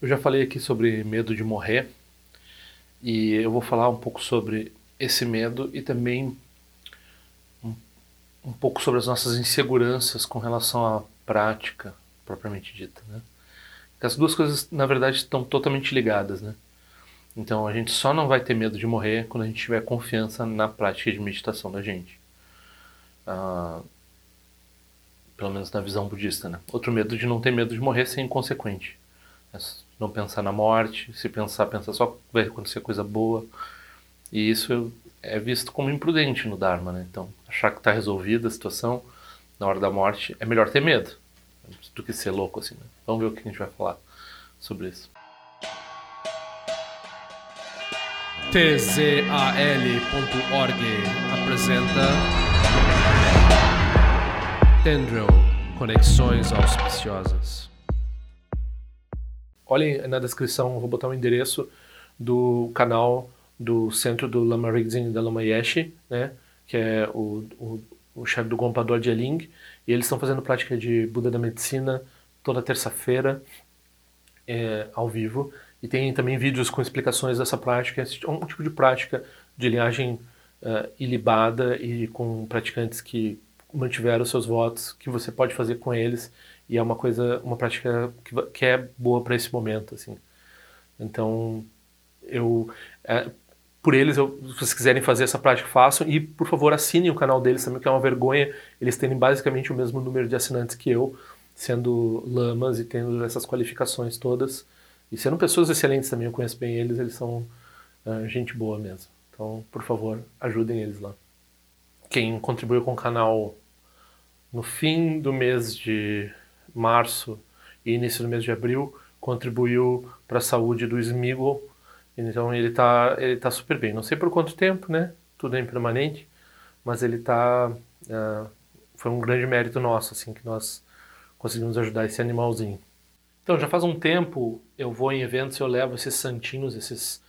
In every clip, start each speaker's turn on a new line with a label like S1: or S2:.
S1: Eu já falei aqui sobre medo de morrer e eu vou falar um pouco sobre esse medo e também um, um pouco sobre as nossas inseguranças com relação à prática propriamente dita, né? As duas coisas, na verdade, estão totalmente ligadas, né? Então a gente só não vai ter medo de morrer quando a gente tiver confiança na prática de meditação da gente. Ah, pelo menos na visão budista, né? Outro medo de não ter medo de morrer ser inconsequente. Não pensar na morte, se pensar, pensar só vai acontecer coisa boa. E isso é visto como imprudente no Dharma, né? Então, achar que está resolvida a situação na hora da morte é melhor ter medo do que ser louco assim. Né? Vamos ver o que a gente vai falar sobre isso.
S2: tzal.org apresenta Tendril Conexões Auspiciosas.
S1: Olhem na descrição, vou botar o endereço do canal do Centro do Lama Rinzin da Lama Yeshe, né, que é o, o, o chefe do Gompador de e eles estão fazendo prática de Buda da Medicina toda terça-feira, é, ao vivo, e tem também vídeos com explicações dessa prática, é um tipo de prática de linhagem uh, ilibada e com praticantes que mantiveram seus votos, que você pode fazer com eles, e é uma coisa, uma prática que, que é boa para esse momento, assim. Então, eu, é, por eles, eu, se vocês quiserem fazer essa prática, façam, e por favor assinem o canal deles também, que é uma vergonha eles terem basicamente o mesmo número de assinantes que eu, sendo lamas e tendo essas qualificações todas. E sendo pessoas excelentes também, eu conheço bem eles, eles são uh, gente boa mesmo. Então, por favor, ajudem eles lá. Quem contribuiu com o canal no fim do mês de março e início do mês de abril, contribuiu para a saúde do Smigol. Então ele está ele tá super bem. Não sei por quanto tempo, né? Tudo é impermanente, mas ele está uh, ah, foi um grande mérito nosso, assim, que nós conseguimos ajudar esse animalzinho. Então, já faz um tempo eu vou em eventos e eu levo esses santinhos, essas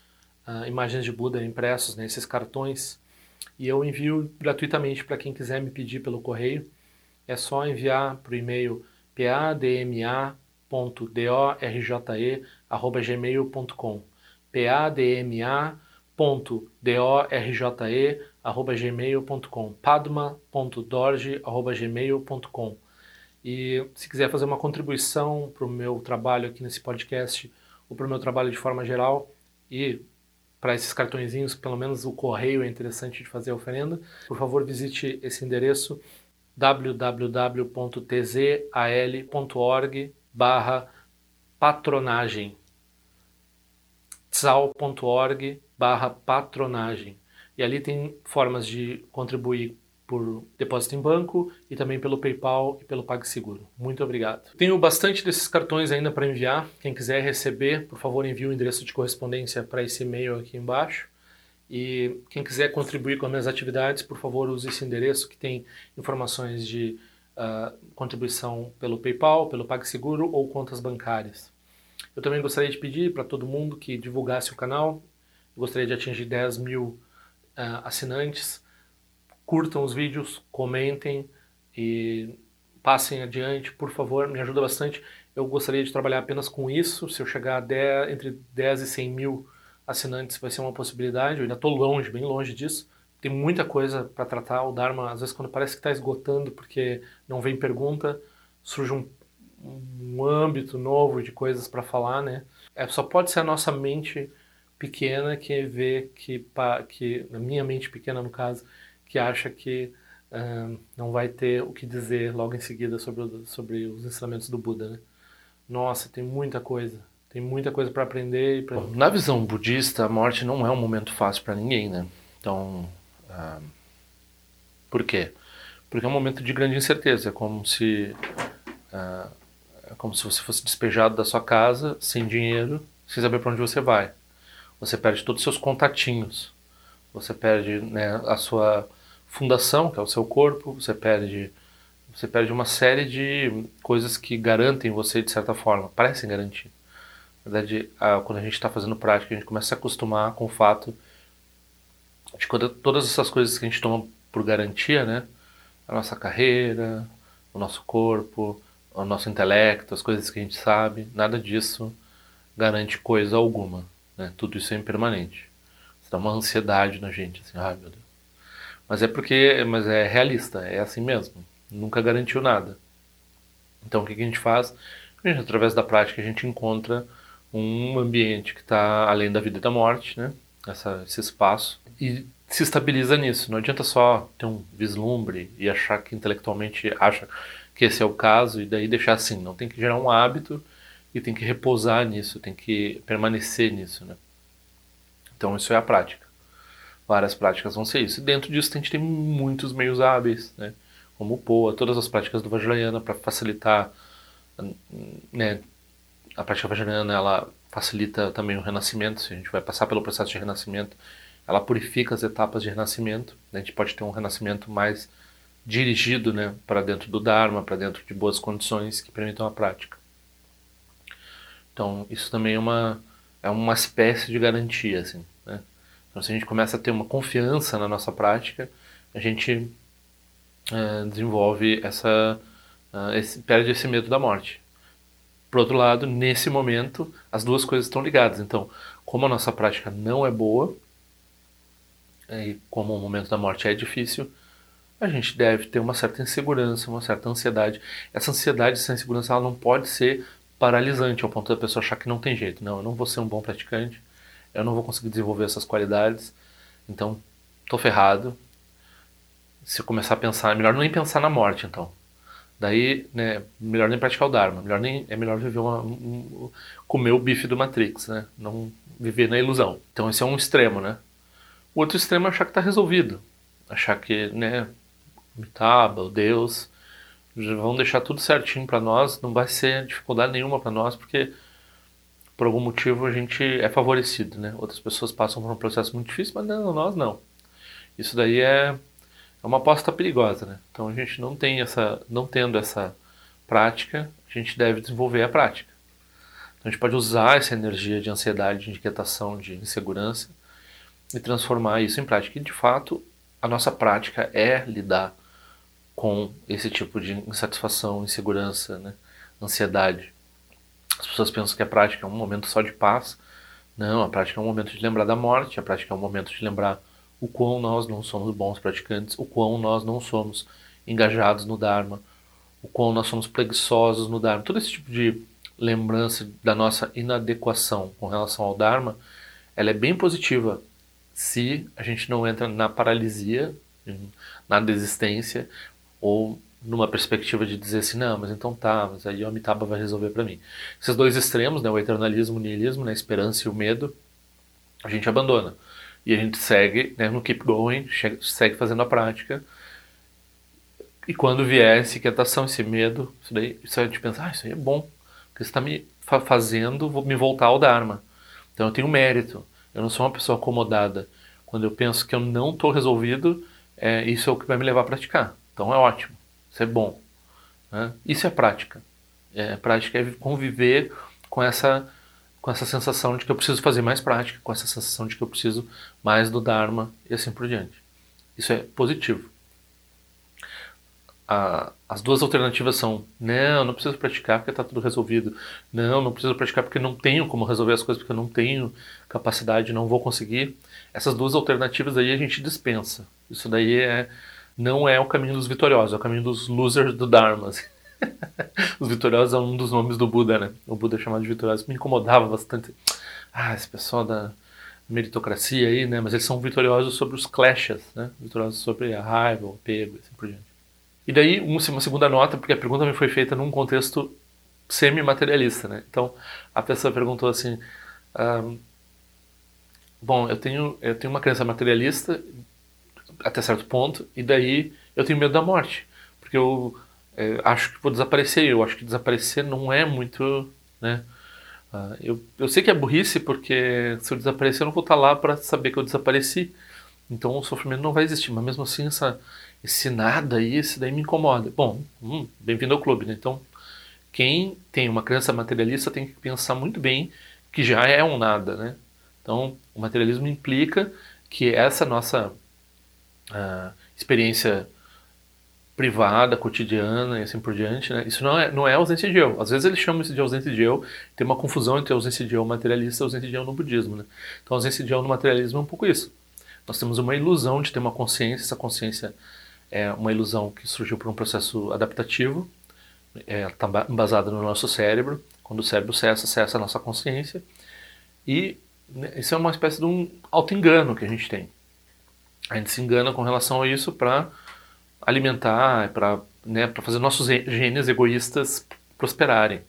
S1: uh, imagens de Buda impressos, né, esses cartões, e eu envio gratuitamente para quem quiser me pedir pelo correio. É só enviar para o e-mail padma.dorje.gmail.com padma.dorje.gmail.com padma.dorje.gmail.com e se quiser fazer uma contribuição para o meu trabalho aqui nesse podcast, ou para o meu trabalho de forma geral, e para esses cartõezinhos, pelo menos o correio é interessante de fazer a oferenda, por favor visite esse endereço www.tzal.org barra patronagem tzal.org barra patronagem e ali tem formas de contribuir por depósito em banco e também pelo PayPal e pelo PagSeguro. Muito obrigado. Tenho bastante desses cartões ainda para enviar. Quem quiser receber, por favor, envie o endereço de correspondência para esse e-mail aqui embaixo. E quem quiser contribuir com as minhas atividades, por favor, use esse endereço que tem informações de uh, contribuição pelo PayPal, pelo PagSeguro ou contas bancárias. Eu também gostaria de pedir para todo mundo que divulgasse o canal. Eu gostaria de atingir 10 mil uh, assinantes curtam os vídeos, comentem e passem adiante, por favor, me ajuda bastante. Eu gostaria de trabalhar apenas com isso, se eu chegar a 10, entre 10 e 100 mil assinantes vai ser uma possibilidade, eu ainda estou longe, bem longe disso. Tem muita coisa para tratar, o Dharma às vezes quando parece que está esgotando porque não vem pergunta, surge um, um âmbito novo de coisas para falar, né? É, só pode ser a nossa mente pequena que vê que, que, na minha mente pequena no caso, que acha que não vai ter o que dizer logo em seguida sobre, sobre os ensinamentos do Buda. Né? Nossa, tem muita coisa. Tem muita coisa para aprender. Pra... Na visão budista, a morte não é um momento fácil para ninguém, né? Então, uh, por quê? Porque é um momento de grande incerteza. É como se, uh, é como se você fosse despejado da sua casa, sem dinheiro, sem saber para onde você vai. Você perde todos os seus contatinhos. Você perde né, a sua fundação, que é o seu corpo, você perde você perde uma série de coisas que garantem você de certa forma, parecem garantir. Na verdade, quando a gente está fazendo prática, a gente começa a se acostumar com o fato de quando todas essas coisas que a gente toma por garantia, né, a nossa carreira, o nosso corpo, o nosso intelecto, as coisas que a gente sabe, nada disso garante coisa alguma. Né? Tudo isso é impermanente. Isso dá uma ansiedade na gente, assim, ai meu Deus. Mas é porque, mas é realista, é assim mesmo. Nunca garantiu nada. Então o que, que a gente faz? A gente, através da prática a gente encontra um ambiente que está além da vida e da morte, né? Essa, esse espaço e se estabiliza nisso. Não adianta só ter um vislumbre e achar que intelectualmente acha que esse é o caso e daí deixar assim. Não tem que gerar um hábito e tem que repousar nisso, tem que permanecer nisso, né? Então isso é a prática. Várias práticas vão ser isso. E dentro disso a gente tem muitos meios hábeis, né? Como o POA, todas as práticas do Vajrayana para facilitar, né? A prática Vajrayana ela facilita também o renascimento. Se a gente vai passar pelo processo de renascimento, ela purifica as etapas de renascimento. A gente pode ter um renascimento mais dirigido, né? Para dentro do Dharma, para dentro de boas condições que permitam a prática. Então, isso também é uma, é uma espécie de garantia, assim, né? Então, se a gente começa a ter uma confiança na nossa prática, a gente é, desenvolve essa, uh, esse, perde esse medo da morte. Por outro lado, nesse momento, as duas coisas estão ligadas. Então, como a nossa prática não é boa, e como o momento da morte é difícil, a gente deve ter uma certa insegurança, uma certa ansiedade. Essa ansiedade, essa insegurança, ela não pode ser paralisante ao ponto da pessoa achar que não tem jeito. Não, eu não vou ser um bom praticante, eu não vou conseguir desenvolver essas qualidades, então tô ferrado. Se eu começar a pensar, é melhor nem pensar na morte, então. Daí, né, melhor nem praticar o Dharma, melhor nem, é melhor viver uma, um, comer o bife do Matrix, né? Não viver na ilusão. Então esse é um extremo, né? O outro extremo é achar que está resolvido, achar que, né, Mitaba, o Deus, vão deixar tudo certinho para nós, não vai ser dificuldade nenhuma para nós, porque por algum motivo a gente é favorecido, né? Outras pessoas passam por um processo muito difícil, mas não, nós não. Isso daí é, é uma aposta perigosa, né? Então a gente não tem essa, não tendo essa prática, a gente deve desenvolver a prática. Então a gente pode usar essa energia de ansiedade, de inquietação, de insegurança e transformar isso em prática. E de fato, a nossa prática é lidar com esse tipo de insatisfação, insegurança, né? ansiedade. As pessoas pensam que a prática é um momento só de paz. Não, a prática é um momento de lembrar da morte, a prática é um momento de lembrar o quão nós não somos bons praticantes, o quão nós não somos engajados no Dharma, o quão nós somos preguiçosos no Dharma. Todo esse tipo de lembrança da nossa inadequação com relação ao Dharma, ela é bem positiva se a gente não entra na paralisia, na desistência, ou numa perspectiva de dizer assim, não, mas então tá, mas aí o Amitabha vai resolver para mim. Esses dois extremos, né, o eternalismo, o niilismo, né, a esperança e o medo, a gente abandona. E a gente segue né, no keep going, segue fazendo a prática. E quando vier essa inquietação, esse medo, isso daí, isso a gente pensa, ah, isso aí é bom, porque está me fazendo me voltar ao Dharma. Então eu tenho mérito, eu não sou uma pessoa acomodada. Quando eu penso que eu não estou resolvido, é, isso é o que vai me levar a praticar. Então é ótimo, isso é bom. Né? Isso é prática. É, prática é conviver com essa, com essa sensação de que eu preciso fazer mais prática, com essa sensação de que eu preciso mais do Dharma e assim por diante. Isso é positivo. A, as duas alternativas são: não, não preciso praticar porque está tudo resolvido. Não, não preciso praticar porque não tenho como resolver as coisas, porque eu não tenho capacidade, não vou conseguir. Essas duas alternativas aí a gente dispensa. Isso daí é não é o caminho dos vitoriosos, é o caminho dos losers do Dharma. Assim. Os vitoriosos é um dos nomes do Buda, né? O Buda é chamado de vitorioso. Me incomodava bastante. Ah, esse pessoal da meritocracia aí, né? Mas eles são vitoriosos sobre os clashes, né? Vitoriosos sobre a raiva, o apego, assim por diante. E daí, uma segunda nota, porque a pergunta me foi feita num contexto semi-materialista, né? Então, a pessoa perguntou assim... Bom, eu tenho, eu tenho uma crença materialista até certo ponto, e daí eu tenho medo da morte, porque eu é, acho que vou desaparecer, eu acho que desaparecer não é muito, né? Uh, eu, eu sei que é burrice, porque se eu desaparecer eu não vou estar lá para saber que eu desapareci, então o sofrimento não vai existir, mas mesmo assim essa, esse nada aí, esse daí me incomoda. Bom, hum, bem-vindo ao clube, né? Então, quem tem uma crença materialista tem que pensar muito bem que já é um nada, né? Então, o materialismo implica que essa nossa a experiência privada, cotidiana e assim por diante, né? Isso não é, não é ausência de eu. Às vezes eles chamam isso de ausência de eu, tem uma confusão entre ausência de eu materialista e ausência de eu no budismo, né? Então, ausência de eu no materialismo é um pouco isso. Nós temos uma ilusão de ter uma consciência, essa consciência é uma ilusão que surgiu por um processo adaptativo, está é, tá embasada no nosso cérebro. Quando o cérebro cessa, cessa a nossa consciência. E né, isso é uma espécie de um auto-engano que a gente tem. A gente se engana com relação a isso para alimentar, para né, fazer nossos genes egoístas prosperarem.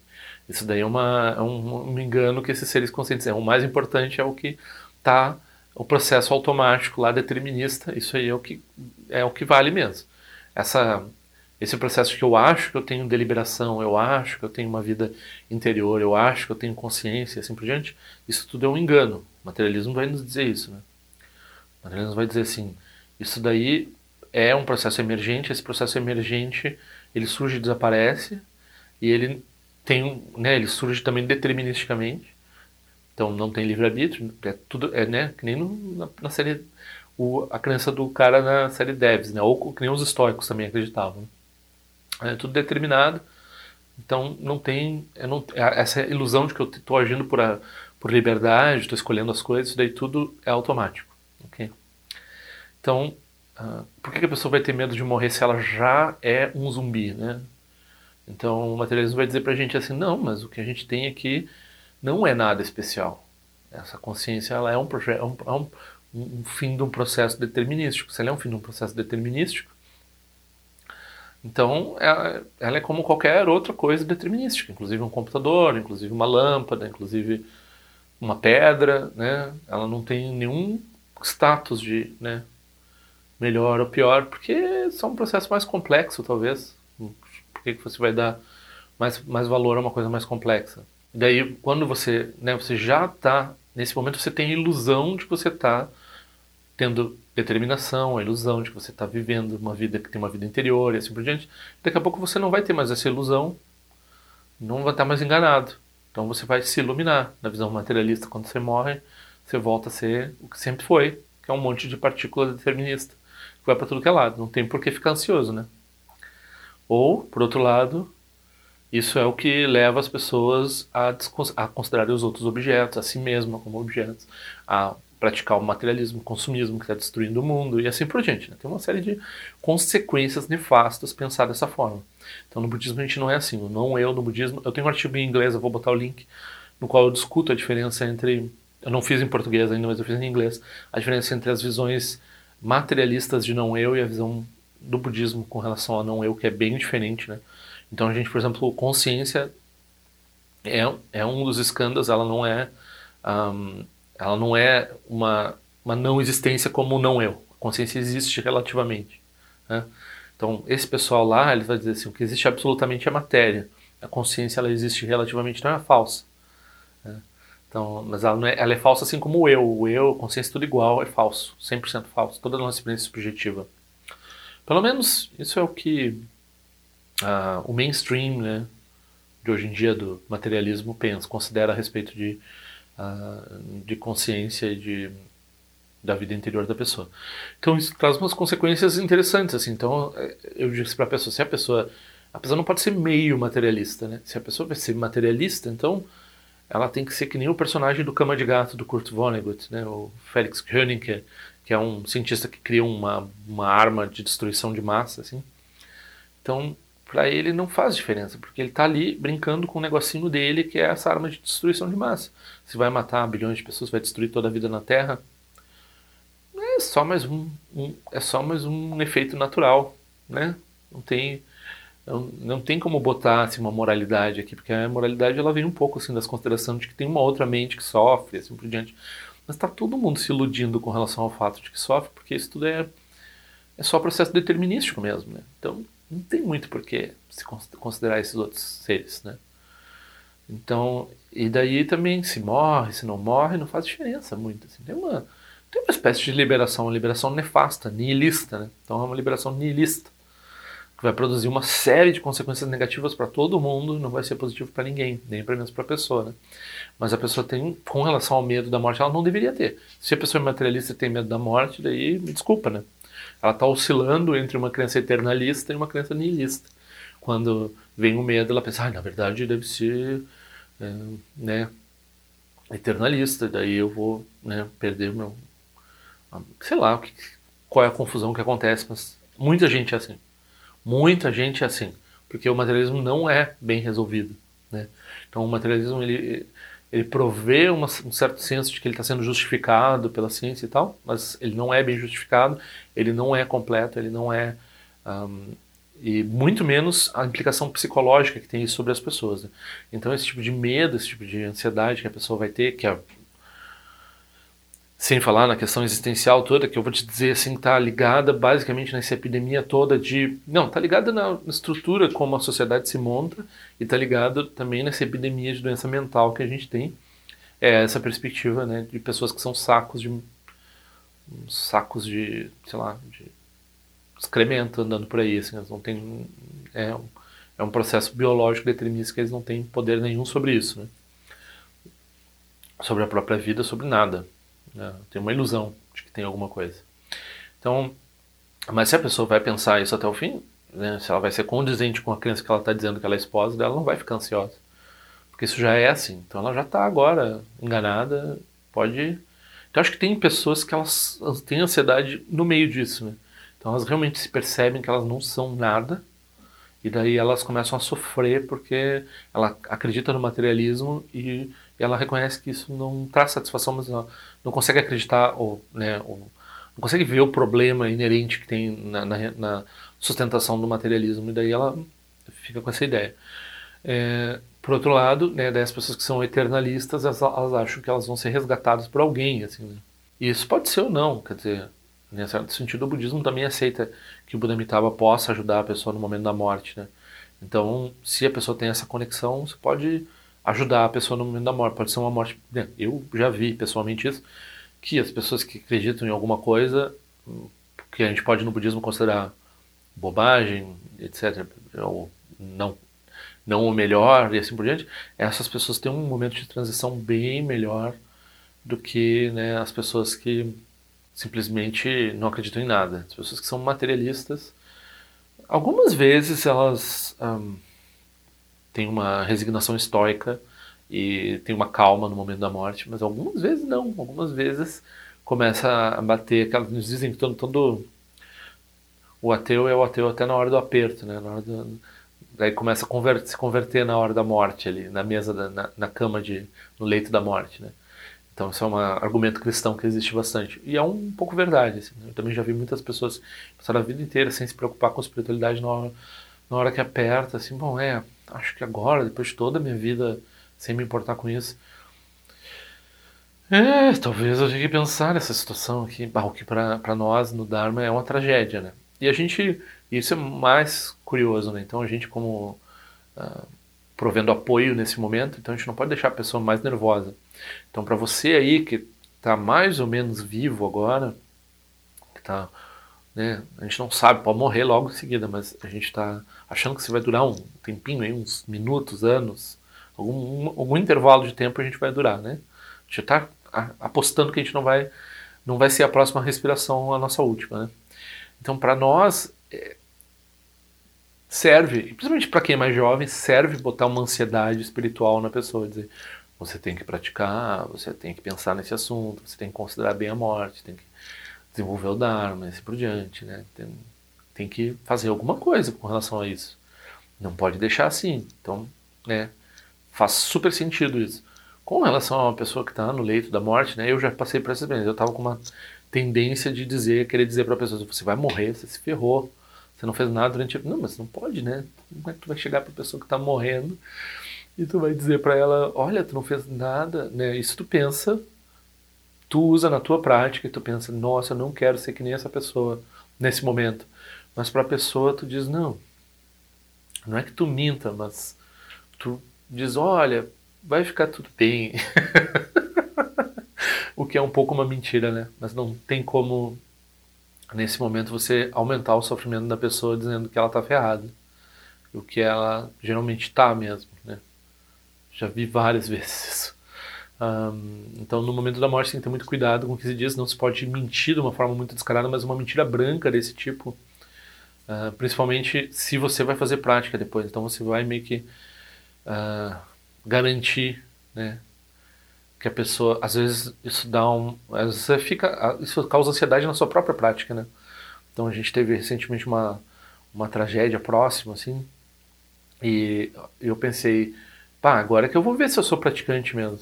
S1: Isso daí é, uma, é um, um, engano que esses seres conscientes têm. O mais importante é o que está o processo automático lá determinista. Isso aí é o que é o que vale mesmo. Essa esse processo que eu acho que eu tenho deliberação, eu acho que eu tenho uma vida interior, eu acho que eu tenho consciência, assim por diante, isso tudo é um engano. O materialismo vai nos dizer isso, né? O materialismo vai dizer assim, isso daí é um processo emergente, esse processo emergente, ele surge e desaparece, e ele tem, né, ele surge também deterministicamente, então não tem livre-arbítrio, é tudo, é, né, que nem no, na, na, série, o, a crença do cara na série Devs, né, ou que nem os estoicos também acreditavam. É tudo determinado. Então não tem não, essa ilusão de que eu estou agindo por, a, por liberdade, estou escolhendo as coisas, isso daí tudo é automático. Okay? Então, por que a pessoa vai ter medo de morrer se ela já é um zumbi? Né? Então o materialismo vai dizer para a gente assim, não, mas o que a gente tem aqui não é nada especial. Essa consciência ela é um, é um, é um, um fim de um processo determinístico. Se ela é um fim de um processo determinístico, então, ela, ela, é como qualquer outra coisa determinística, inclusive um computador, inclusive uma lâmpada, inclusive uma pedra, né? Ela não tem nenhum status de, né, melhor ou pior, porque é um processo mais complexo, talvez. Por que você vai dar mais, mais valor a uma coisa mais complexa? Daí, quando você, né, você já está, nesse momento você tem a ilusão de que você está tendo determinação, a ilusão de que você está vivendo uma vida que tem uma vida interior e assim por diante. Daqui a pouco você não vai ter mais essa ilusão, não vai estar mais enganado. Então você vai se iluminar. Na visão materialista, quando você morre, você volta a ser o que sempre foi, que é um monte de partícula determinista, vai para tudo que é lado. Não tem por que ficar ansioso, né? Ou, por outro lado, isso é o que leva as pessoas a, a considerar os outros objetos, a si mesma como objetos, a praticar o materialismo, o consumismo que está destruindo o mundo e assim por diante. Né? Tem uma série de consequências nefastas pensar dessa forma. Então no budismo a gente não é assim. Não eu no budismo. Eu tenho um artigo em inglês, eu vou botar o link, no qual eu discuto a diferença entre. Eu não fiz em português ainda, mas eu fiz em inglês. A diferença entre as visões materialistas de não eu e a visão do budismo com relação a não eu, que é bem diferente, né? Então a gente, por exemplo, consciência é, é um dos escândalos, ela não é um, ela não é uma, uma não existência como não eu. A consciência existe relativamente. Né? Então, esse pessoal lá, ele vai dizer assim, o que existe absolutamente é matéria. A consciência, ela existe relativamente, não é falsa. Então, mas ela, é, ela é falsa assim como o eu. O eu, a consciência, tudo igual, é falso. 100% falso. Toda a nossa experiência subjetiva. Pelo menos, isso é o que uh, o mainstream, né, de hoje em dia do materialismo pensa, considera a respeito de de consciência e de, da vida interior da pessoa. Então isso traz umas consequências interessantes. Assim. Então é, eu disse para a pessoa, se a pessoa, a pessoa não pode ser meio materialista, né? Se a pessoa vai ser materialista, então ela tem que ser que nem o personagem do Cama de Gato do Kurt Vonnegut, né? O Felix Koenig, que é, um cientista que cria uma, uma arma de destruição de massa, assim. Então para ele não faz diferença, porque ele está ali brincando com o um negocinho dele, que é essa arma de destruição de massa. Se vai matar bilhões de pessoas, vai destruir toda a vida na Terra, é só mais um, um é só mais um efeito natural, né? Não tem não, não tem como botar assim, uma moralidade aqui, porque a moralidade ela vem um pouco assim das considerações de que tem uma outra mente que sofre, assim por diante. Mas está todo mundo se iludindo com relação ao fato de que sofre, porque isso tudo é é só processo determinístico mesmo, né? Então não tem muito por que se considerar esses outros seres, né? Então, e daí também, se morre, se não morre, não faz diferença muito. Assim. Tem, uma, tem uma espécie de liberação, uma liberação nefasta, nihilista, né? Então é uma liberação nihilista, que vai produzir uma série de consequências negativas para todo mundo, não vai ser positivo para ninguém, nem para menos para a pessoa, né? Mas a pessoa tem, com relação ao medo da morte, ela não deveria ter. Se a pessoa é materialista e tem medo da morte, daí me desculpa, né? ela está oscilando entre uma crença eternalista e uma crença nihilista. Quando vem o medo, ela pensa, ah, na verdade deve ser é, né, eternalista, daí eu vou né, perder meu. Sei lá qual é a confusão que acontece, mas muita gente é assim. Muita gente é assim, porque o materialismo não é bem resolvido. Né? Então o materialismo ele, ele provê uma, um certo senso de que ele está sendo justificado pela ciência e tal, mas ele não é bem justificado, ele não é completo, ele não é. Um, e muito menos a implicação psicológica que tem sobre as pessoas. Né? Então esse tipo de medo, esse tipo de ansiedade que a pessoa vai ter, que é sem falar na questão existencial toda, que eu vou te dizer assim, está ligada basicamente nessa epidemia toda de. Não, está ligada na estrutura como a sociedade se monta e está ligado também nessa epidemia de doença mental que a gente tem. É essa perspectiva né, de pessoas que são sacos de. sacos de. sei lá, de excremento andando por aí. Assim, eles não têm. É um, é um processo biológico determinista que eles não têm poder nenhum sobre isso. Né? Sobre a própria vida, sobre nada. Né? Tem uma ilusão de que tem alguma coisa. Então, mas se a pessoa vai pensar isso até o fim, né, se ela vai ser condizente com a criança que ela está dizendo que ela é esposa dela, não vai ficar ansiosa. Porque isso já é assim. Então ela já está agora enganada, pode. Então acho que tem pessoas que elas têm ansiedade no meio disso, né? Então elas realmente se percebem que elas não são nada e daí elas começam a sofrer porque ela acredita no materialismo e ela reconhece que isso não traz satisfação, mas não, não consegue acreditar ou, né, ou, não consegue ver o problema inerente que tem na, na, na, sustentação do materialismo e daí ela fica com essa ideia. É, por outro lado, né, daí as pessoas que são eternalistas, elas, elas, acham que elas vão ser resgatadas por alguém, assim, né? E isso pode ser ou não, quer dizer, em certo sentido o budismo também aceita que o Buda possa ajudar a pessoa no momento da morte, né? Então, se a pessoa tem essa conexão, você pode ajudar a pessoa no momento da morte. Pode ser uma morte. Né, eu já vi pessoalmente isso, que as pessoas que acreditam em alguma coisa, que a gente pode no budismo considerar bobagem, etc., ou não, não o melhor e assim por diante, essas pessoas têm um momento de transição bem melhor do que né, as pessoas que simplesmente não acreditam em nada. As pessoas que são materialistas, algumas vezes elas. Tem uma resignação estoica e tem uma calma no momento da morte, mas algumas vezes não, algumas vezes começa a bater aquelas nos dizem que todo, todo o ateu é o ateu até na hora do aperto, né? Na hora do, daí começa a converter, se converter na hora da morte ali, na mesa da, na, na, cama de no leito da morte, né? Então isso é um argumento cristão que existe bastante e é um pouco verdade. Assim, né? Eu também já vi muitas pessoas passaram a vida inteira sem se preocupar com espiritualidade na hora, na hora que aperta, assim, bom é acho que agora, depois de toda a minha vida sem me importar com isso, é, talvez eu tenha que pensar nessa situação aqui, o que para nós no Dharma é uma tragédia, né? E a gente, isso é mais curioso, né? Então a gente como uh, provendo apoio nesse momento, então a gente não pode deixar a pessoa mais nervosa. Então para você aí que está mais ou menos vivo agora, que tá, né? A gente não sabe, pode morrer logo em seguida, mas a gente está achando que isso vai durar um tempinho, aí, uns minutos, anos, algum, algum intervalo de tempo a gente vai durar, né? A gente está apostando que a gente não vai, não vai ser a próxima respiração a nossa última, né? Então, para nós, é, serve, principalmente para quem é mais jovem, serve botar uma ansiedade espiritual na pessoa, dizer, você tem que praticar, você tem que pensar nesse assunto, você tem que considerar bem a morte, tem que desenvolver o Dharma, e assim por diante, né? Tem, tem que fazer alguma coisa com relação a isso. Não pode deixar assim. Então, né, faz super sentido isso. Com relação a uma pessoa que está no leito da morte, né, eu já passei por essa experiência. Eu estava com uma tendência de dizer, querer dizer para a pessoa, você vai morrer, você se ferrou, você não fez nada durante... Não, mas não pode, né? Como é que tu vai chegar para a pessoa que está morrendo e tu vai dizer para ela, olha, tu não fez nada, né? Isso tu pensa, tu usa na tua prática e tu pensa, nossa, eu não quero ser que nem essa pessoa nesse momento. Mas para a pessoa tu diz não. Não é que tu minta, mas tu diz, olha, vai ficar tudo bem. o que é um pouco uma mentira, né? Mas não tem como nesse momento você aumentar o sofrimento da pessoa dizendo que ela está ferrada. O que ela geralmente está mesmo, né? Já vi várias vezes Um, então, no momento da morte, tem que ter muito cuidado com 15 dias. Não se pode mentir de uma forma muito descarada, mas uma mentira branca desse tipo, uh, principalmente se você vai fazer prática depois. Então, você vai meio que uh, garantir, né, que a pessoa, às vezes isso dá um, às vezes você fica, isso causa ansiedade na sua própria prática, né? Então, a gente teve recentemente uma uma tragédia próxima, assim, e eu pensei, pá, agora é que eu vou ver se eu sou praticante mesmo.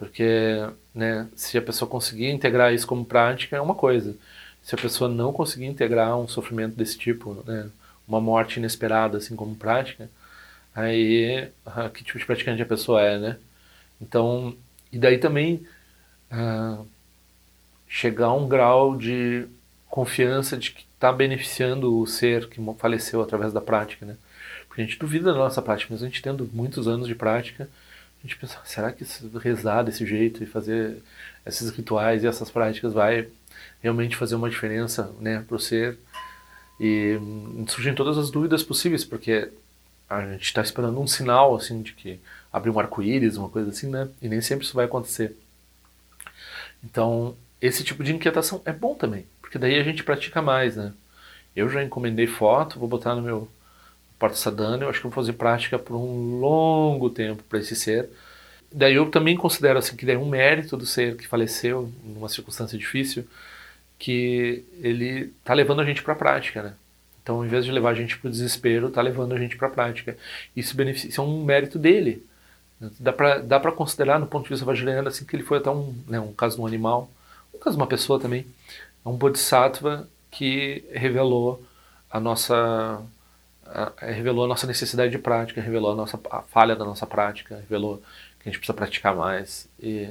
S1: Porque, né, se a pessoa conseguir integrar isso como prática, é uma coisa. Se a pessoa não conseguir integrar um sofrimento desse tipo, né, uma morte inesperada, assim, como prática, aí ah, que tipo de praticante a pessoa é, né? Então, e daí também ah, chegar a um grau de confiança de que está beneficiando o ser que faleceu através da prática, né? Porque a gente duvida da nossa prática, mas a gente tendo muitos anos de prática, a gente pensa, será que rezar desse jeito e fazer esses rituais e essas práticas vai realmente fazer uma diferença né, para o ser? E hum, surgem todas as dúvidas possíveis, porque a gente está esperando um sinal assim de que abre um arco-íris, uma coisa assim, né? E nem sempre isso vai acontecer. Então, esse tipo de inquietação é bom também, porque daí a gente pratica mais, né? Eu já encomendei foto, vou botar no meu Porta Sadhana, eu acho que vou fazer prática por um longo tempo para esse ser. Daí eu também considero assim que é um mérito do ser que faleceu numa circunstância difícil, que ele tá levando a gente para a prática, né? Então, ao invés de levar a gente para o desespero, tá levando a gente para a prática. Isso, isso é um mérito dele. Dá para dá para considerar, no ponto de vista vajrayana, assim, que ele foi até um, né, um caso de um animal, um caso de uma pessoa também, um bodhisattva que revelou a nossa revelou a nossa necessidade de prática, revelou a nossa a falha da nossa prática, revelou que a gente precisa praticar mais e,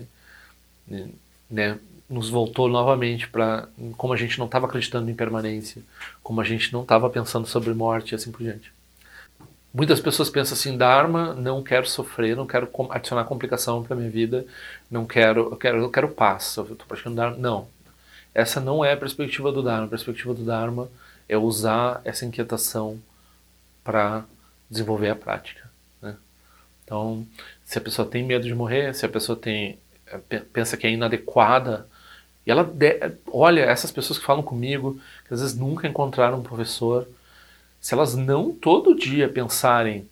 S1: e né, nos voltou novamente para como a gente não estava acreditando em permanência, como a gente não estava pensando sobre morte e assim por diante. Muitas pessoas pensam assim, Dharma, não quero sofrer, não quero adicionar complicação para minha vida, não quero, eu quero, eu quero paz, eu estou praticando Dharma. Não, essa não é a perspectiva do Dharma. A perspectiva do Dharma é usar essa inquietação para desenvolver a prática. Né? Então, se a pessoa tem medo de morrer, se a pessoa tem eh, pensa que é inadequada, e ela de, olha essas pessoas que falam comigo, que às vezes nunca encontraram um professor, se elas não todo dia pensarem,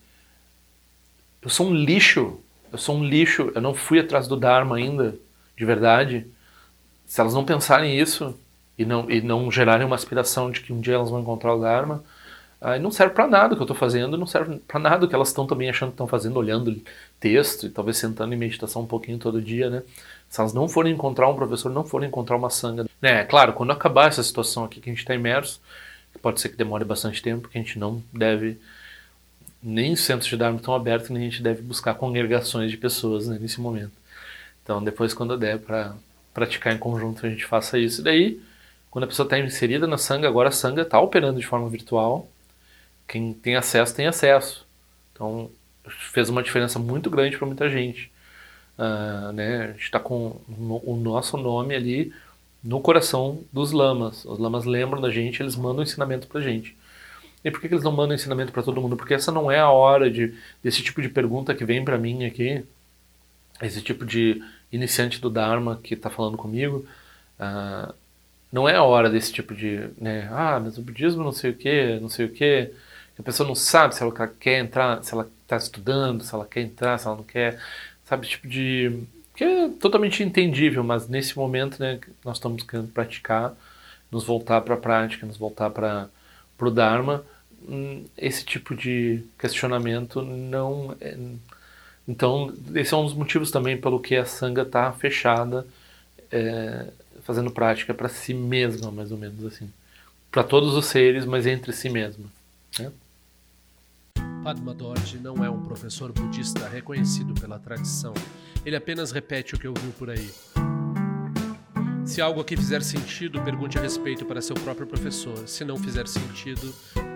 S1: eu sou um lixo, eu sou um lixo, eu não fui atrás do Dharma ainda, de verdade. Se elas não pensarem isso e não, e não gerarem uma aspiração de que um dia elas vão encontrar o Dharma, Aí não serve para nada o que eu estou fazendo, não serve para nada o que elas estão também achando que estão fazendo, olhando texto e talvez sentando em meditação um pouquinho todo dia, né? Se elas não forem encontrar um professor, não forem encontrar uma sanga. É, claro, quando acabar essa situação aqui que a gente está imerso, pode ser que demore bastante tempo, que a gente não deve, nem os centros de Dharma estão abertos, nem a gente deve buscar congregações de pessoas né, nesse momento. Então, depois, quando der para praticar em conjunto, a gente faça isso. E daí, quando a pessoa está inserida na sanga, agora a sanga está operando de forma virtual, quem tem acesso tem acesso. Então fez uma diferença muito grande para muita gente. Uh, né? A gente está com o nosso nome ali no coração dos lamas. Os lamas lembram da gente, eles mandam ensinamento para gente. E por que, que eles não mandam ensinamento para todo mundo? Porque essa não é a hora de desse tipo de pergunta que vem para mim aqui, esse tipo de iniciante do Dharma que está falando comigo. Uh, não é a hora desse tipo de, né, ah, mas o budismo não sei o que, não sei o que, a pessoa não sabe se ela quer entrar, se ela está estudando, se ela quer entrar, se ela não quer, sabe, tipo de que é totalmente entendível, mas nesse momento, né, nós estamos querendo praticar, nos voltar para a prática, nos voltar para o Dharma, hum, esse tipo de questionamento não é, então esse é um dos motivos também pelo que a sanga está fechada é, fazendo prática para si mesma mais ou menos assim para todos os seres mas entre si mesma né?
S2: Padma Dorje não é um professor budista reconhecido pela tradição. Ele apenas repete o que ouviu por aí. Se algo aqui fizer sentido, pergunte a respeito para seu próprio professor. Se não fizer sentido,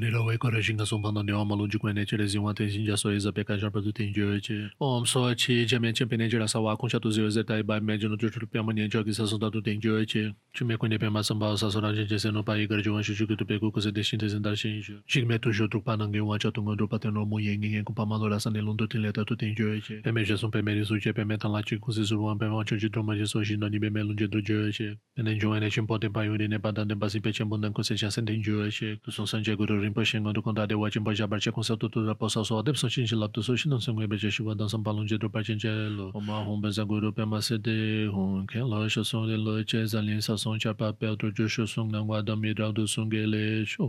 S1: Nirā wē kōrā shīngā sōng pāndā nirā mā lōngjī kuwa nē chē rē zīngwā tēn shīng jā sō yé zā pē kā shār pā tū tēn jō yé chē. Om sō chī jā mē chē pē nē chē rā sā wā kōng shā tū zīyō zē tā yé bā mē jō nō chō chū pē mā nē chō kī sā sōng tā tū tēn jō yé chē. Chū mē kuwa nē pē mā sā mbā sā sō rā chē chē sē nō pā yé kā rā jō wā shū chū kī tū pē kū kū sē tē shīng tē sēn tā shīng shū. Shīng mē tū shō tū pā nā ngē wā chā tū ngā tū pā tēn rō mō yé ngē ngē kū pā mā lō rā sā nē lōng tū tēn lē tā tū tēn jō yé chē. Pē mē chē sōng pē mē rī sū chē pē mē tā lā chī kū sē sū rō wā pē mā chō chī tō mā chē sō shīng nā nī pē mē lōng chē tū jō yé chē. Pē nē jō wā nē chē pō tēn pā yō rī nē pā tā tēn pā sī pē chē mbō nā kū sē chā sēn tēn jō yé chē. Tū sōng sān chē kū rō rinpoche ngondu kondade wachin paja barche konsa tutu ra posa so adep so chinchi laptu so shinan sangwe beche shiwa dansan palung je drupa chinche lo oma hong benza guru pe ma se de hong ken lo sho song de lo che zan lin sa song cha pa pe tu ju sho song nang wa dam mi ra du song ge le sho